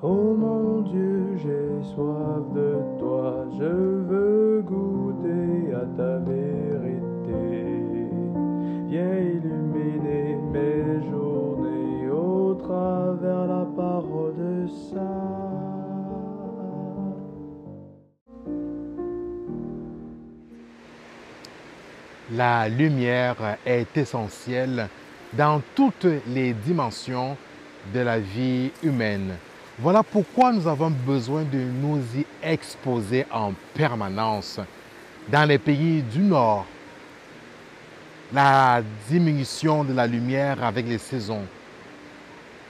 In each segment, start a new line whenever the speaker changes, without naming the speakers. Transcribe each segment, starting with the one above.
Oh mon Dieu, j'ai soif de toi, je veux goûter à ta vérité. Viens illuminer mes journées au travers la parole de ça.
La lumière est essentielle dans toutes les dimensions de la vie humaine. Voilà pourquoi nous avons besoin de nous y exposer en permanence. Dans les pays du Nord, la diminution de la lumière avec les saisons,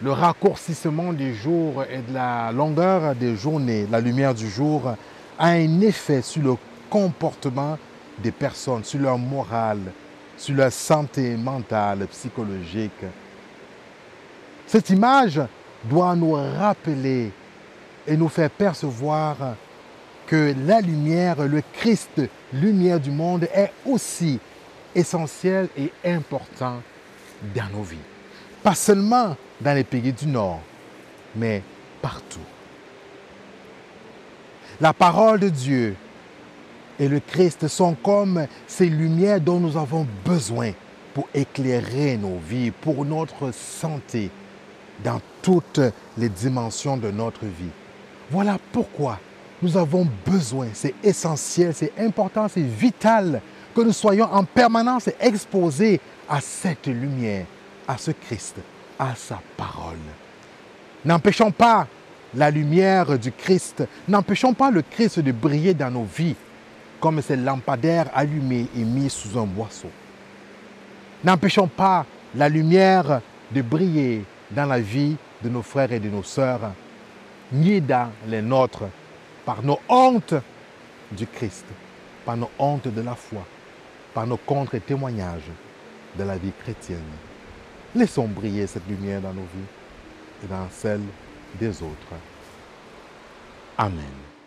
le raccourcissement des jours et de la longueur des journées, la lumière du jour, a un effet sur le comportement des personnes, sur leur morale, sur leur santé mentale, psychologique. Cette image doit nous rappeler et nous faire percevoir que la lumière, le Christ, lumière du monde, est aussi essentiel et important dans nos vies. Pas seulement dans les pays du Nord, mais partout. La parole de Dieu et le Christ sont comme ces lumières dont nous avons besoin pour éclairer nos vies, pour notre santé, dans toutes les dimensions de notre vie. Voilà pourquoi nous avons besoin, c'est essentiel, c'est important, c'est vital que nous soyons en permanence exposés à cette lumière, à ce Christ, à sa parole. N'empêchons pas la lumière du Christ, n'empêchons pas le Christ de briller dans nos vies comme ces lampadaires allumés et mis sous un boisseau. N'empêchons pas la lumière de briller dans la vie de nos frères et de nos sœurs, ni dans les nôtres, par nos hontes du Christ, par nos hontes de la foi, par nos contre-témoignages de la vie chrétienne. Laissons briller cette lumière dans nos vies et dans celles des autres. Amen.